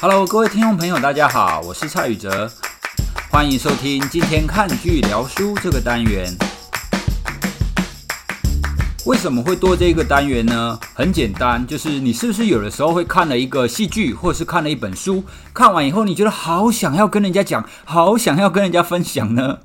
Hello，各位听众朋友，大家好，我是蔡宇哲，欢迎收听今天看剧聊书这个单元。为什么会多这个单元呢？很简单，就是你是不是有的时候会看了一个戏剧，或是看了一本书，看完以后你觉得好想要跟人家讲，好想要跟人家分享呢？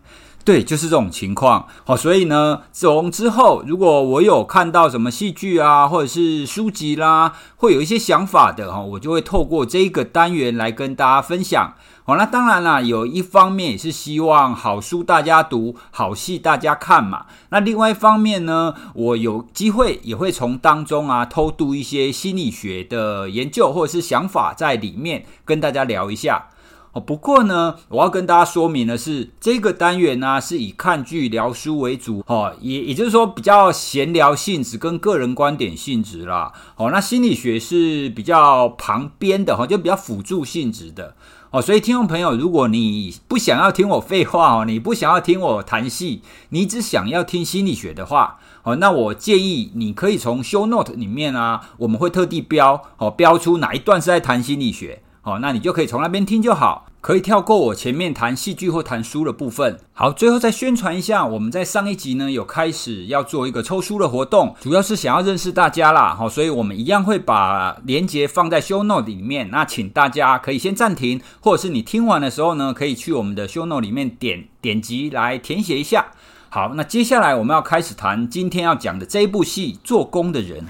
对，就是这种情况。好，所以呢，从之后如果我有看到什么戏剧啊，或者是书籍啦，会有一些想法的哈，我就会透过这个单元来跟大家分享。好，那当然啦，有一方面也是希望好书大家读，好戏大家看嘛。那另外一方面呢，我有机会也会从当中啊偷渡一些心理学的研究或者是想法在里面跟大家聊一下。哦，不过呢，我要跟大家说明的是，这个单元呢是以看剧聊书为主，哦，也也就是说比较闲聊性质跟个人观点性质啦。哦，那心理学是比较旁边的哈，就比较辅助性质的。哦，所以听众朋友，如果你不想要听我废话哦，你不想要听我谈戏，你只想要听心理学的话，哦，那我建议你可以从 show note 里面啊，我们会特地标，哦，标出哪一段是在谈心理学。好，那你就可以从那边听就好，可以跳过我前面谈戏剧或谈书的部分。好，最后再宣传一下，我们在上一集呢有开始要做一个抽书的活动，主要是想要认识大家啦。好，所以我们一样会把链接放在 show note 里面。那请大家可以先暂停，或者是你听完的时候呢，可以去我们的 show note 里面点点击来填写一下。好，那接下来我们要开始谈今天要讲的这一部戏《做工的人》。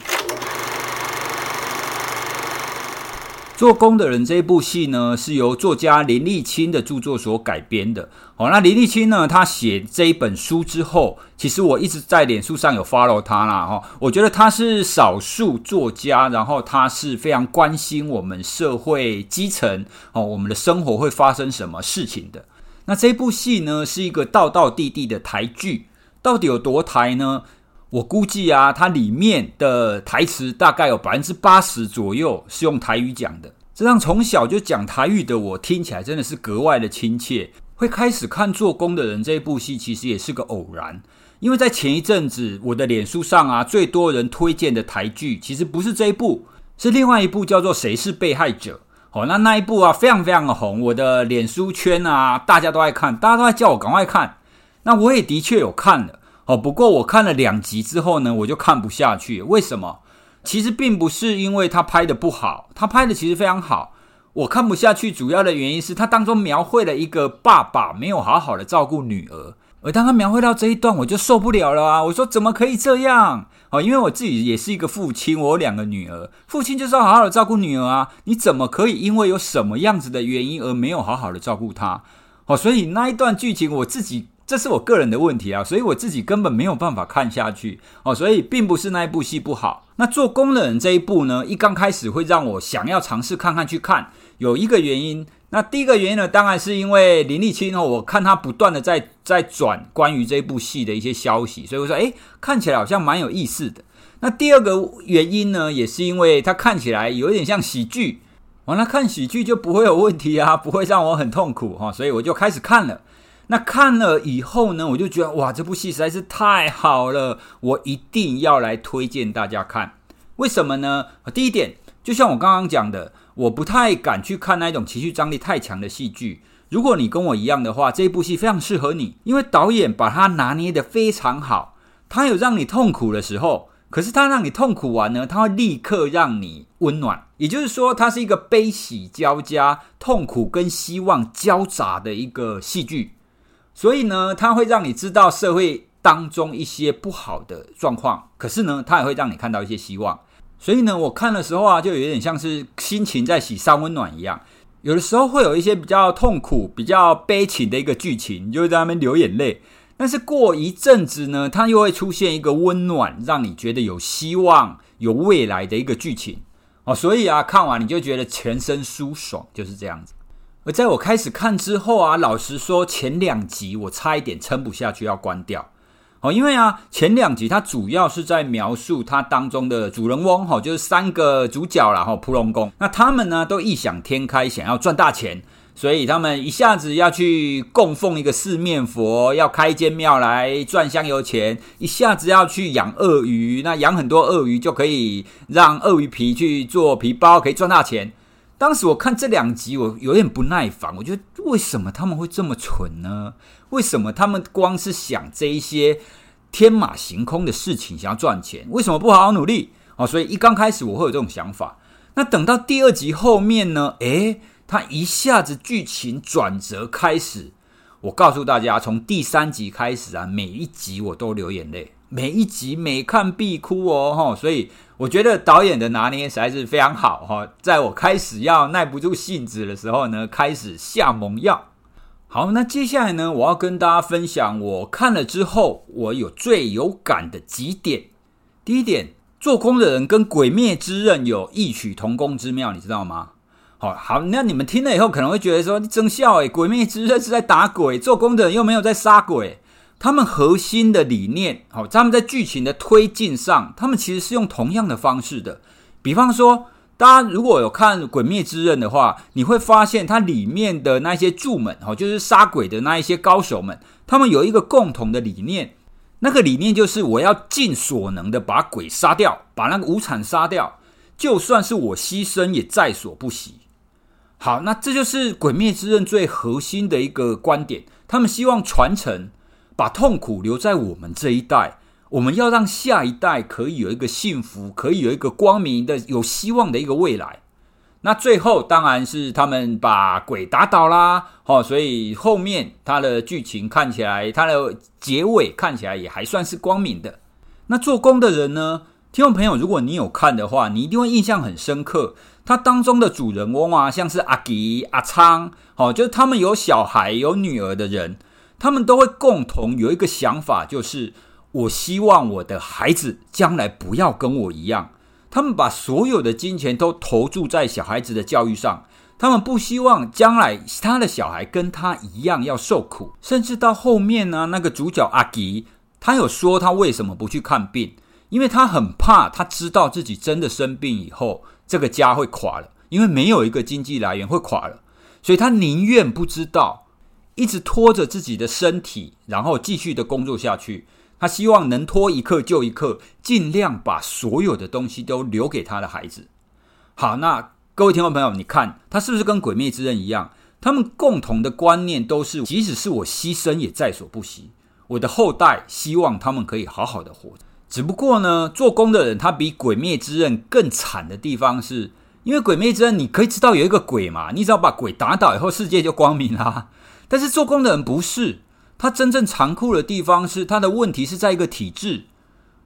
做工的人这一部戏呢，是由作家林立青的著作所改编的。好，那林立青呢，他写这一本书之后，其实我一直在脸书上有 follow 他啦。哈，我觉得他是少数作家，然后他是非常关心我们社会基层哦，我们的生活会发生什么事情的。那这部戏呢，是一个道道地地的台剧，到底有多台呢？我估计啊，它里面的台词大概有百分之八十左右是用台语讲的，这让从小就讲台语的我听起来真的是格外的亲切。会开始看《做工的人》这一部戏，其实也是个偶然，因为在前一阵子我的脸书上啊，最多人推荐的台剧其实不是这一部，是另外一部叫做《谁是被害者》。哦，那那一部啊，非常非常的红，我的脸书圈啊，大家都爱看，大家都在叫我赶快看。那我也的确有看了。哦，不过我看了两集之后呢，我就看不下去。为什么？其实并不是因为他拍的不好，他拍的其实非常好。我看不下去，主要的原因是他当中描绘了一个爸爸没有好好的照顾女儿，而当他描绘到这一段，我就受不了了啊！我说怎么可以这样？哦，因为我自己也是一个父亲，我有两个女儿，父亲就是要好好的照顾女儿啊！你怎么可以因为有什么样子的原因而没有好好的照顾她？哦，所以那一段剧情我自己。这是我个人的问题啊，所以我自己根本没有办法看下去哦，所以并不是那一部戏不好。那做工人这一部呢，一刚开始会让我想要尝试看看去看，有一个原因。那第一个原因呢，当然是因为林立青哦，我看他不断的在在转关于这部戏的一些消息，所以我说，诶，看起来好像蛮有意思的。那第二个原因呢，也是因为它看起来有点像喜剧，完了看喜剧就不会有问题啊，不会让我很痛苦哈，所以我就开始看了。那看了以后呢，我就觉得哇，这部戏实在是太好了，我一定要来推荐大家看。为什么呢？第一点，就像我刚刚讲的，我不太敢去看那种情绪张力太强的戏剧。如果你跟我一样的话，这部戏非常适合你，因为导演把它拿捏得非常好。他有让你痛苦的时候，可是他让你痛苦完呢，他会立刻让你温暖。也就是说，它是一个悲喜交加、痛苦跟希望交杂的一个戏剧。所以呢，它会让你知道社会当中一些不好的状况，可是呢，它也会让你看到一些希望。所以呢，我看的时候啊，就有点像是心情在喜上温暖一样。有的时候会有一些比较痛苦、比较悲情的一个剧情，你就会在那边流眼泪。但是过一阵子呢，它又会出现一个温暖，让你觉得有希望、有未来的一个剧情。哦，所以啊，看完你就觉得全身舒爽，就是这样子。而在我开始看之后啊，老实说，前两集我差一点撑不下去要关掉。哦，因为啊，前两集它主要是在描述它当中的主人翁哈，就是三个主角啦哈，普龙宫，那他们呢都异想天开，想要赚大钱，所以他们一下子要去供奉一个四面佛，要开一间庙来赚香油钱，一下子要去养鳄鱼，那养很多鳄鱼就可以让鳄鱼皮去做皮包，可以赚大钱。当时我看这两集，我有点不耐烦。我觉得为什么他们会这么蠢呢？为什么他们光是想这一些天马行空的事情，想要赚钱？为什么不好好努力？哦，所以一刚开始我会有这种想法。那等到第二集后面呢？诶，他一下子剧情转折开始。我告诉大家，从第三集开始啊，每一集我都流眼泪，每一集每看必哭哦，哈，所以我觉得导演的拿捏实在是非常好哈。在我开始要耐不住性子的时候呢，开始下猛药。好，那接下来呢，我要跟大家分享我看了之后，我有最有感的几点。第一点，做工的人跟《鬼灭之刃》有异曲同工之妙，你知道吗？好好，那你们听了以后可能会觉得说，真笑诶，《鬼灭之刃》是在打鬼，做工的人又没有在杀鬼。他们核心的理念，好，他们在剧情的推进上，他们其实是用同样的方式的。比方说，大家如果有看《鬼灭之刃》的话，你会发现它里面的那些柱们，哈，就是杀鬼的那一些高手们，他们有一个共同的理念，那个理念就是我要尽所能的把鬼杀掉，把那个无惨杀掉，就算是我牺牲也在所不惜。好，那这就是《鬼灭之刃》最核心的一个观点。他们希望传承，把痛苦留在我们这一代。我们要让下一代可以有一个幸福，可以有一个光明的、有希望的一个未来。那最后当然是他们把鬼打倒啦。好，所以后面它的剧情看起来，它的结尾看起来也还算是光明的。那做工的人呢？听众朋友，如果你有看的话，你一定会印象很深刻。它当中的主人翁啊，像是阿吉、阿昌，哦，就是他们有小孩、有女儿的人，他们都会共同有一个想法，就是我希望我的孩子将来不要跟我一样。他们把所有的金钱都投注在小孩子的教育上，他们不希望将来他的小孩跟他一样要受苦。甚至到后面呢，那个主角阿吉，他有说他为什么不去看病，因为他很怕，他知道自己真的生病以后。这个家会垮了，因为没有一个经济来源会垮了，所以他宁愿不知道，一直拖着自己的身体，然后继续的工作下去。他希望能拖一刻就一刻，尽量把所有的东西都留给他的孩子。好，那各位听众朋友，你看他是不是跟《鬼灭之刃》一样？他们共同的观念都是，即使是我牺牲也在所不惜。我的后代希望他们可以好好的活着。只不过呢，做工的人他比《鬼灭之刃》更惨的地方是，因为《鬼灭之刃》你可以知道有一个鬼嘛，你只要把鬼打倒以后，世界就光明啦。但是做工的人不是，他真正残酷的地方是，他的问题是在一个体制，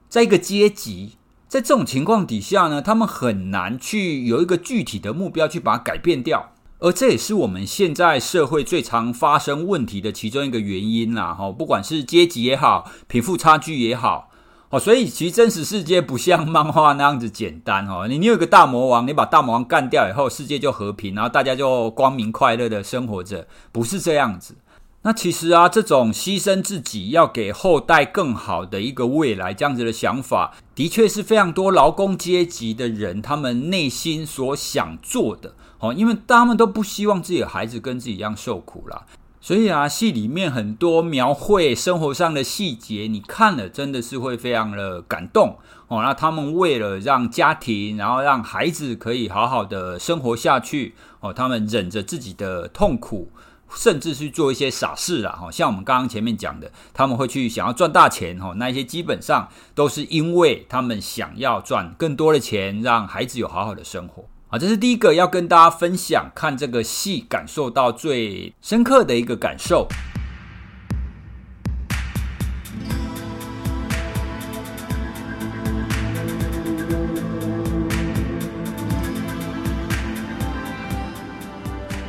在一个阶级，在这种情况底下呢，他们很难去有一个具体的目标去把它改变掉，而这也是我们现在社会最常发生问题的其中一个原因啦。哈，不管是阶级也好，贫富差距也好。哦，所以其实真实世界不像漫画那样子简单哦。你你有个大魔王，你把大魔王干掉以后，世界就和平，然后大家就光明快乐的生活着，不是这样子。那其实啊，这种牺牲自己要给后代更好的一个未来，这样子的想法，的确是非常多劳工阶级的人他们内心所想做的哦，因为他们都不希望自己的孩子跟自己一样受苦啦。所以啊，戏里面很多描绘生活上的细节，你看了真的是会非常的感动哦。那他们为了让家庭，然后让孩子可以好好的生活下去哦，他们忍着自己的痛苦，甚至去做一些傻事啦。哈，像我们刚刚前面讲的，他们会去想要赚大钱哦，那一些基本上都是因为他们想要赚更多的钱，让孩子有好好的生活。好，这是第一个要跟大家分享，看这个戏感受到最深刻的一个感受。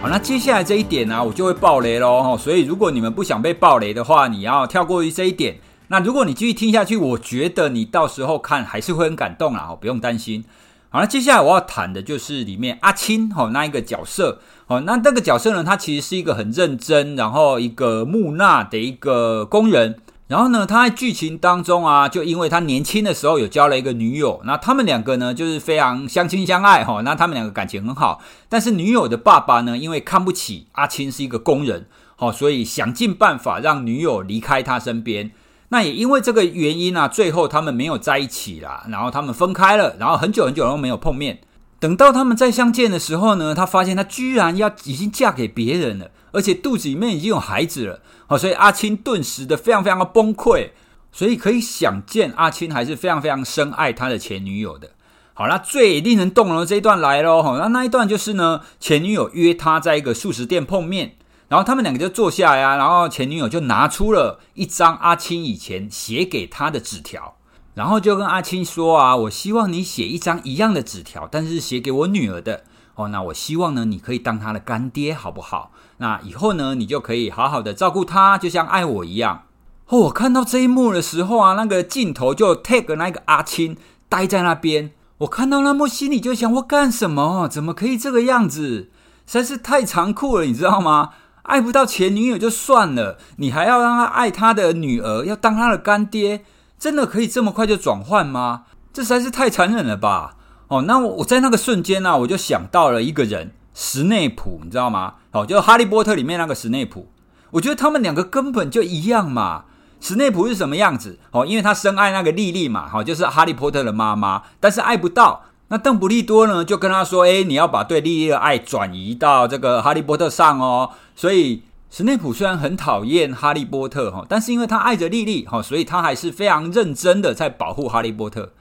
好，那接下来这一点呢、我就会爆雷喽。所以如果你们不想被爆雷的话，你要跳过于这一点。那如果你继续听下去，我觉得你到时候看还是会很感动啦，不用担心。好，那接下来我要谈的就是里面阿青吼那一个角色，哦，那那个角色呢，他其实是一个很认真，然后一个木讷的一个工人。然后呢，他在剧情当中啊，就因为他年轻的时候有交了一个女友，那他们两个呢就是非常相亲相爱哈，那他们两个感情很好。但是女友的爸爸呢，因为看不起阿青是一个工人，好，所以想尽办法让女友离开他身边。那也因为这个原因啊，最后他们没有在一起啦，然后他们分开了，然后很久很久都没有碰面。等到他们再相见的时候呢，他发现他居然要已经嫁给别人了，而且肚子里面已经有孩子了。好，所以阿青顿时的非常非常的崩溃。所以可以想见，阿青还是非常非常深爱他的前女友的。好，那最令人动容的这一段来喽。好，那那一段就是呢，前女友约他在一个素食店碰面，然后他们两个就坐下呀，然后前女友就拿出了一张阿青以前写给他的纸条。然后就跟阿青说啊，我希望你写一张一样的纸条，但是写给我女儿的哦。那我希望呢，你可以当她的干爹，好不好？那以后呢，你就可以好好的照顾她，就像爱我一样。哦，我看到这一幕的时候啊，那个镜头就 take 那个阿青待在那边。我看到那幕，心里就想：我干什么？怎么可以这个样子？实在是太残酷了，你知道吗？爱不到前女友就算了，你还要让他爱他的女儿，要当他的干爹。真的可以这么快就转换吗？这实在是太残忍了吧！哦，那我我在那个瞬间呢、啊，我就想到了一个人，史内普，你知道吗？哦，就《哈利波特》里面那个史内普。我觉得他们两个根本就一样嘛。史内普是什么样子？哦，因为他深爱那个莉莉嘛，好，就是哈利波特的妈妈，但是爱不到。那邓布利多呢，就跟他说：“诶，你要把对莉莉的爱转移到这个哈利波特上哦。”所以。史内普虽然很讨厌哈利波特哈，但是因为他爱着莉莉哈，所以他还是非常认真的在保护哈利波特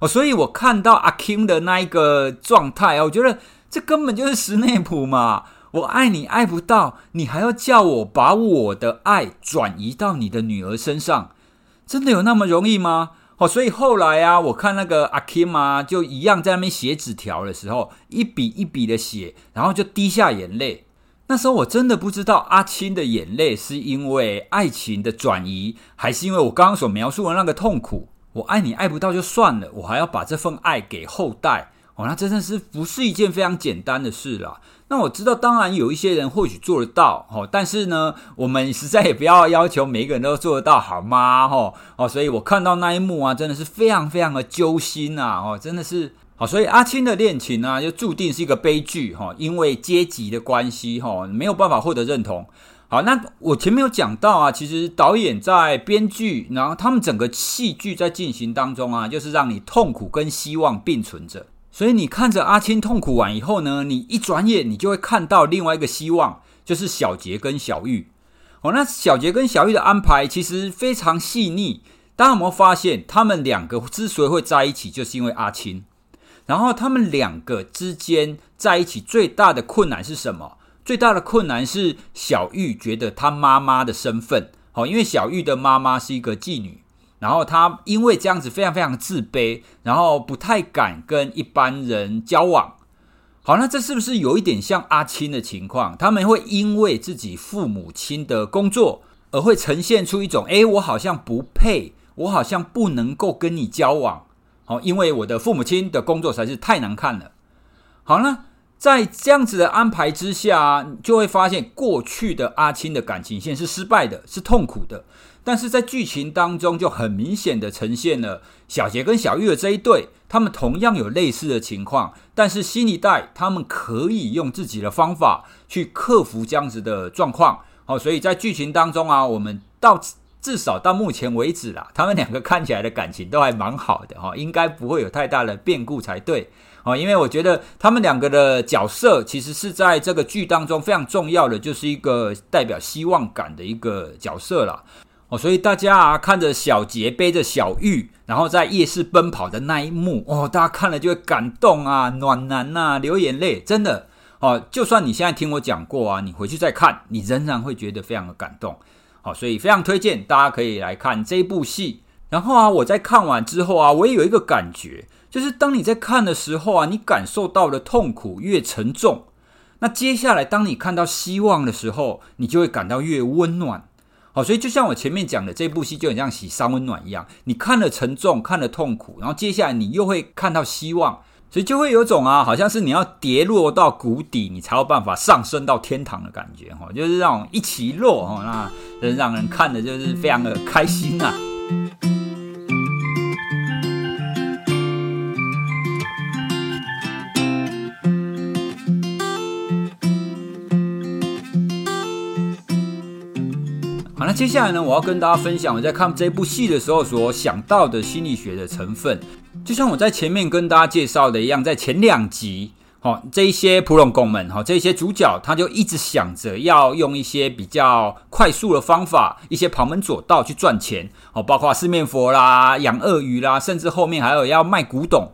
哦。所以我看到阿 Kim 的那一个状态，我觉得这根本就是史内普嘛！我爱你爱不到，你还要叫我把我的爱转移到你的女儿身上，真的有那么容易吗？所以后来啊，我看那个阿 Kim 啊，就一样在那边写纸条的时候，一笔一笔的写，然后就滴下眼泪。那时候我真的不知道阿青的眼泪是因为爱情的转移，还是因为我刚刚所描述的那个痛苦。我爱你爱不到就算了，我还要把这份爱给后代哦，那真的是不是一件非常简单的事啦。那我知道，当然有一些人或许做得到哦，但是呢，我们实在也不要要求每一个人都做得到，好吗？哦哦，所以我看到那一幕啊，真的是非常非常的揪心啊！哦，真的是。好，所以阿青的恋情呢，就注定是一个悲剧哈，因为阶级的关系哈，没有办法获得认同。好，那我前面有讲到啊，其实导演在编剧，然后他们整个戏剧在进行当中啊，就是让你痛苦跟希望并存着。所以你看着阿青痛苦完以后呢，你一转眼你就会看到另外一个希望，就是小杰跟小玉。哦，那小杰跟小玉的安排其实非常细腻。大家有没有发现，他们两个之所以会在一起，就是因为阿青。然后他们两个之间在一起最大的困难是什么？最大的困难是小玉觉得她妈妈的身份，好，因为小玉的妈妈是一个妓女，然后他因为这样子非常非常自卑，然后不太敢跟一般人交往。好，那这是不是有一点像阿青的情况？他们会因为自己父母亲的工作而会呈现出一种，诶，我好像不配，我好像不能够跟你交往。好，因为我的父母亲的工作实在是太难看了。好了，在这样子的安排之下，就会发现过去的阿青的感情线是失败的，是痛苦的。但是在剧情当中，就很明显的呈现了小杰跟小玉的这一对，他们同样有类似的情况，但是新一代他们可以用自己的方法去克服这样子的状况。好，所以在剧情当中啊，我们到。至少到目前为止啦，他们两个看起来的感情都还蛮好的哈，应该不会有太大的变故才对哦。因为我觉得他们两个的角色其实是在这个剧当中非常重要的，就是一个代表希望感的一个角色啦。哦。所以大家啊，看着小杰背着小玉，然后在夜市奔跑的那一幕哦，大家看了就会感动啊，暖男呐，流眼泪，真的哦。就算你现在听我讲过啊，你回去再看，你仍然会觉得非常的感动。好，所以非常推荐大家可以来看这部戏。然后啊，我在看完之后啊，我也有一个感觉，就是当你在看的时候啊，你感受到的痛苦越沉重，那接下来当你看到希望的时候，你就会感到越温暖。好，所以就像我前面讲的，这部戏就很像洗三温暖一样，你看了沉重，看了痛苦，然后接下来你又会看到希望。所以就会有种啊，好像是你要跌落到谷底，你才有办法上升到天堂的感觉哈，就是那种一起落哈，那人让人看的就是非常的开心啊。接下来呢，我要跟大家分享我在看这部戏的时候所想到的心理学的成分。就像我在前面跟大家介绍的一样，在前两集。哦，这一些普龙公们，哈，这些主角，他就一直想着要用一些比较快速的方法，一些旁门左道去赚钱，哦，包括四面佛啦、养鳄鱼啦，甚至后面还有要卖古董，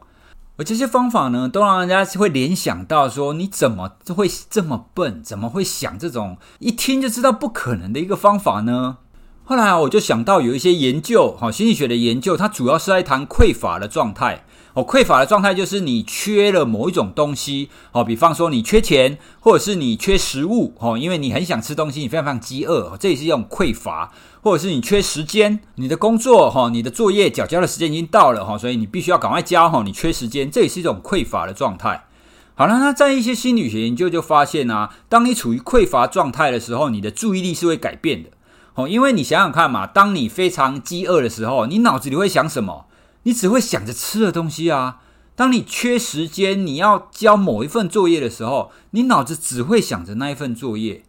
而这些方法呢，都让人家会联想到说，你怎么会这么笨？怎么会想这种一听就知道不可能的一个方法呢？后来，我就想到有一些研究，哈，心理学的研究，它主要是在谈匮乏的状态。哦，匮乏的状态就是你缺了某一种东西，哦，比方说你缺钱，或者是你缺食物，哦，因为你很想吃东西，你非常非常饥饿，这也是一种匮乏，或者是你缺时间，你的工作，哈，你的作业缴交的时间已经到了，哈，所以你必须要赶快交，哈，你缺时间，这也是一种匮乏的状态。好了，那在一些心理学研究就发现啊，当你处于匮乏状态的时候，你的注意力是会改变的，哦，因为你想想看嘛，当你非常饥饿的时候，你脑子里会想什么？你只会想着吃的东西啊！当你缺时间，你要交某一份作业的时候，你脑子只会想着那一份作业。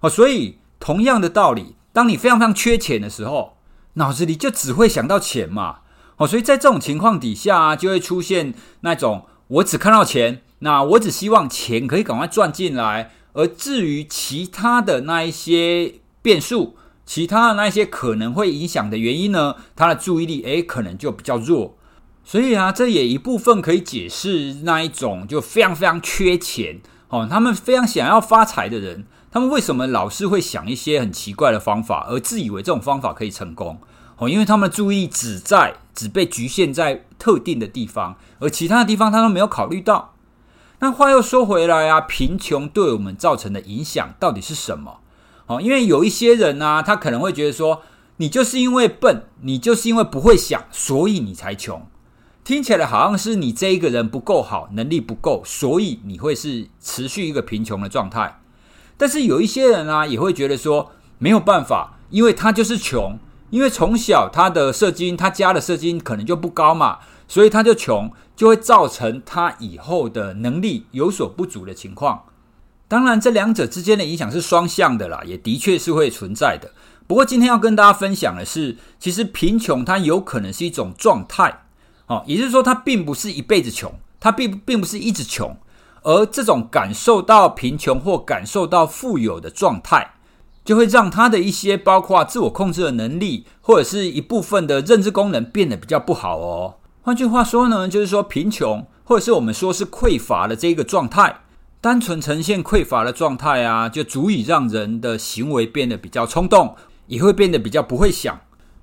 哦，所以同样的道理，当你非常非常缺钱的时候，脑子里就只会想到钱嘛。哦，所以在这种情况底下，就会出现那种我只看到钱，那我只希望钱可以赶快赚进来，而至于其他的那一些变数。其他的那一些可能会影响的原因呢？他的注意力诶，可能就比较弱，所以啊，这也一部分可以解释那一种就非常非常缺钱哦，他们非常想要发财的人，他们为什么老是会想一些很奇怪的方法，而自以为这种方法可以成功哦？因为他们的注意只在只被局限在特定的地方，而其他的地方他都没有考虑到。那话又说回来啊，贫穷对我们造成的影响到底是什么？哦，因为有一些人呢、他可能会觉得说，你就是因为笨，你就是因为不会想，所以你才穷。听起来好像是你这一个人不够好，能力不够，所以你会是持续一个贫穷的状态。但是有一些人啊，也会觉得说，没有办法，因为他就是穷，因为从小他的射精，他家的射精可能就不高嘛，所以他就穷，就会造成他以后的能力有所不足的情况。当然，这两者之间的影响是双向的啦，也的确是会存在的。不过，今天要跟大家分享的是，其实贫穷它有可能是一种状态，哦，也就是说，它并不是一辈子穷，它并并不是一直穷，而这种感受到贫穷或感受到富有的状态，就会让他的一些包括自我控制的能力，或者是一部分的认知功能变得比较不好哦。换句话说呢，就是说贫穷，或者是我们说是匮乏的这个状态。单纯呈现匮乏的状态啊，就足以让人的行为变得比较冲动，也会变得比较不会想。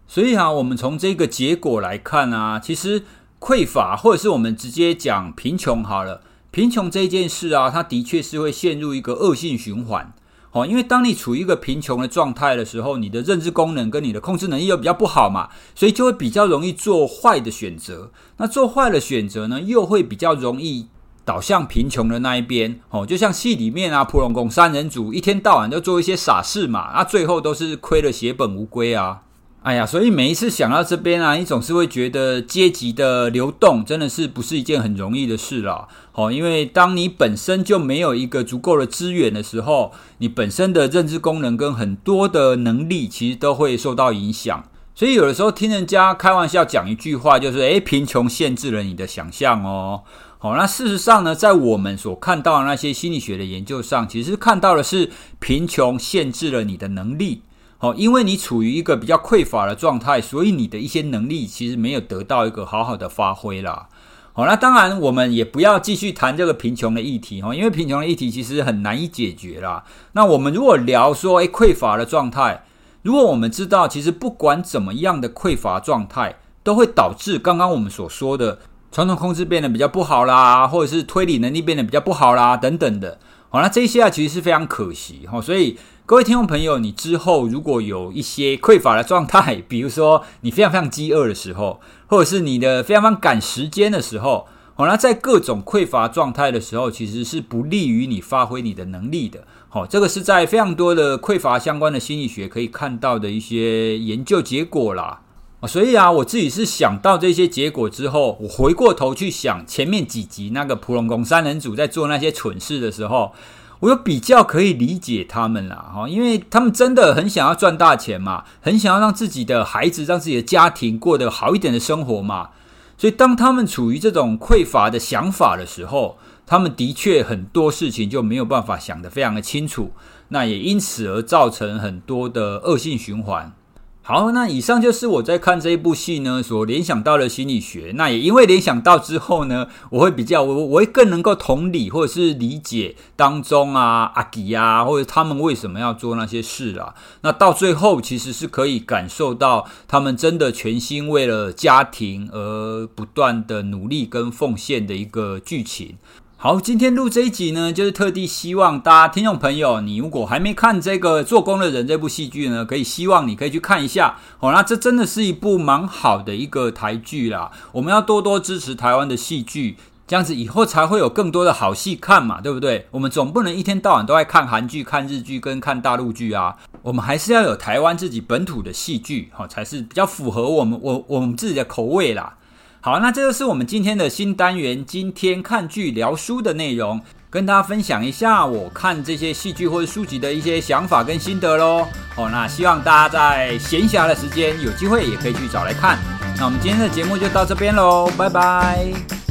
所以啊，我们从这个结果来看啊，其实匮乏，或者是我们直接讲贫穷好了，贫穷这件事啊，它的确是会陷入一个恶性循环。哦，因为当你处于一个贫穷的状态的时候，你的认知功能跟你的控制能力又比较不好嘛，所以就会比较容易做坏的选择。那做坏的选择呢，又会比较容易。导向贫穷的那一边，哦，就像戏里面啊，普龙宫三人组一天到晚都做一些傻事嘛，那最后都是亏了血本无归啊！哎呀，所以每一次想到这边啊，你总是会觉得阶级的流动真的是不是一件很容易的事啦。哦，因为当你本身就没有一个足够的资源的时候，你本身的认知功能跟很多的能力其实都会受到影响。所以有的时候听人家开玩笑讲一句话，就是诶，贫穷限制了你的想象哦。好，那事实上呢，在我们所看到的那些心理学的研究上，其实看到的是贫穷限制了你的能力。好，因为你处于一个比较匮乏的状态，所以你的一些能力其实没有得到一个好好的发挥啦。好，那当然我们也不要继续谈这个贫穷的议题哈，因为贫穷的议题其实很难以解决啦。那我们如果聊说，诶，匮乏的状态，如果我们知道，其实不管怎么样的匮乏状态，都会导致刚刚我们所说的。传统控制变得比较不好啦，或者是推理能力变得比较不好啦，等等的。好，那这些啊，其实是非常可惜哈。所以各位听众朋友，你之后如果有一些匮乏的状态，比如说你非常非常饥饿的时候，或者是你的非常非常赶时间的时候，好，那在各种匮乏状态的时候，其实是不利于你发挥你的能力的。好，这个是在非常多的匮乏相关的心理学可以看到的一些研究结果啦。所以啊，我自己是想到这些结果之后，我回过头去想前面几集那个普龙宫三人组在做那些蠢事的时候，我又比较可以理解他们啦，哈，因为他们真的很想要赚大钱嘛，很想要让自己的孩子、让自己的家庭过得好一点的生活嘛，所以当他们处于这种匮乏的想法的时候，他们的确很多事情就没有办法想得非常的清楚，那也因此而造成很多的恶性循环。好，那以上就是我在看这一部戏呢所联想到的心理学。那也因为联想到之后呢，我会比较我我会更能够同理或者是理解当中啊阿吉啊，或者他们为什么要做那些事啦。那到最后其实是可以感受到他们真的全心为了家庭而不断的努力跟奉献的一个剧情。好，今天录这一集呢，就是特地希望大家听众朋友，你如果还没看这个《做工的人》这部戏剧呢，可以希望你可以去看一下。哦，那这真的是一部蛮好的一个台剧啦。我们要多多支持台湾的戏剧，这样子以后才会有更多的好戏看嘛，对不对？我们总不能一天到晚都在看韩剧、看日剧跟看大陆剧啊。我们还是要有台湾自己本土的戏剧，好，才是比较符合我们我我们自己的口味啦。好，那这就是我们今天的新单元，今天看剧聊书的内容，跟大家分享一下我看这些戏剧或者书籍的一些想法跟心得喽。好，那希望大家在闲暇的时间有机会也可以去找来看。那我们今天的节目就到这边喽，拜拜。